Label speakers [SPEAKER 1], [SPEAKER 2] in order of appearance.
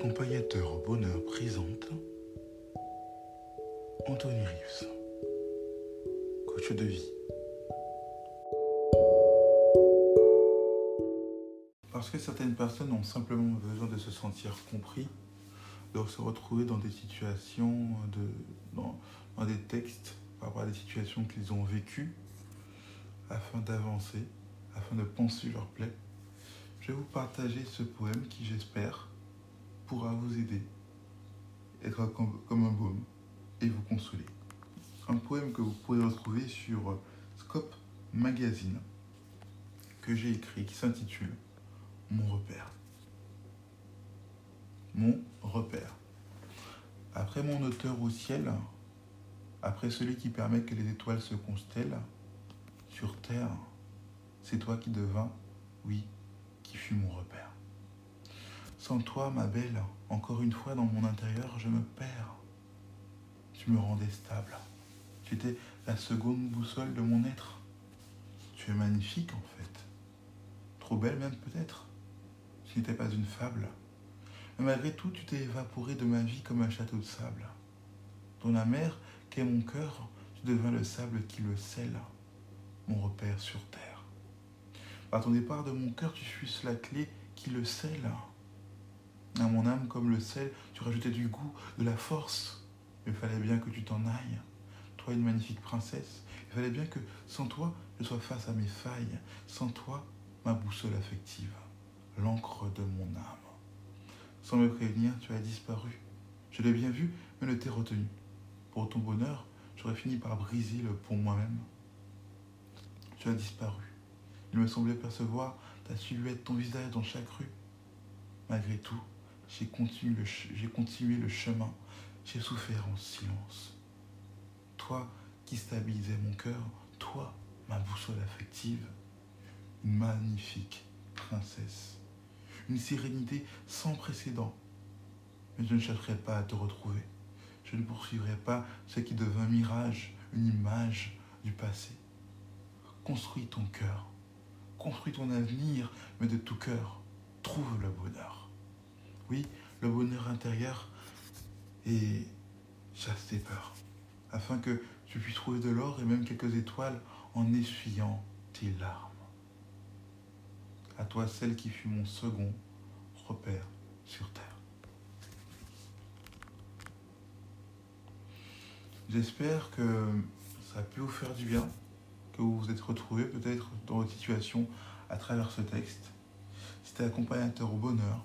[SPEAKER 1] Accompagnateur au bonheur présente Anthony Rives, coach de vie. Parce que certaines personnes ont simplement besoin de se sentir compris, de se retrouver dans des situations, de, dans, des textes par rapport à des situations qu'ils ont vécues, afin d'avancer, afin de penser leur plaie. Je vais vous partager ce poème qui, j'espère, pourra vous aider, être comme, un baume et vous consoler. Un poème que vous pourrez retrouver sur Scope Magazine, que j'ai écrit, qui s'intitule Mon repère. Mon repère. Après mon auteur au ciel, après celui qui permet que les étoiles se constellent, sur terre, c'est toi qui devins, oui, qui fut mon repère. Sans toi, ma belle, encore une fois dans mon intérieur, je me perds. Tu me rendais stable. Tu étais la seconde boussole de mon être. Tu es magnifique en fait. Trop belle même peut-être. Tu n'étais pas une fable. Mais malgré tout, tu t'es évaporé de ma vie comme un château de sable. Dans la mer qu'est mon cœur, tu devins le sable qui le scelle, mon repère sur terre. Par ton départ de mon cœur, tu fusses la clé qui le scelle. À mon âme, comme le sel, tu rajoutais du goût, de la force. Il fallait bien que tu t'en ailles. Toi, une magnifique princesse, il fallait bien que, sans toi, je sois face à mes failles. Sans toi, ma boussole affective, l'encre de mon âme. Sans me prévenir, tu as disparu. Je l'ai bien vu, mais ne t'ai retenu. Pour ton bonheur, j'aurais fini par briser le pont moi-même. Tu as disparu. Il me semblait percevoir ta silhouette, ton visage dans chaque rue. Malgré tout, j'ai continué, le, chemin, j'ai souffert en silence. Toi qui stabilisais mon cœur, toi, ma boussole affective, une magnifique princesse, une sérénité sans précédent. Mais je ne chercherai pas à te retrouver. Je ne poursuivrai pas ce qui devint mirage, une image du passé. Construis ton cœur, construis ton avenir, mais de tout cœur, trouve le bonheur. Oui, le bonheur intérieur et chasse tes peurs, afin que tu puisses trouver de l'or et même quelques étoiles en essuyant tes larmes. À toi, celle qui fut mon second repère sur terre. J'espère que ça a pu vous faire du bien, que vous vous êtes retrouvés peut-être dans votre situation à travers ce texte. C'était accompagnateur au bonheur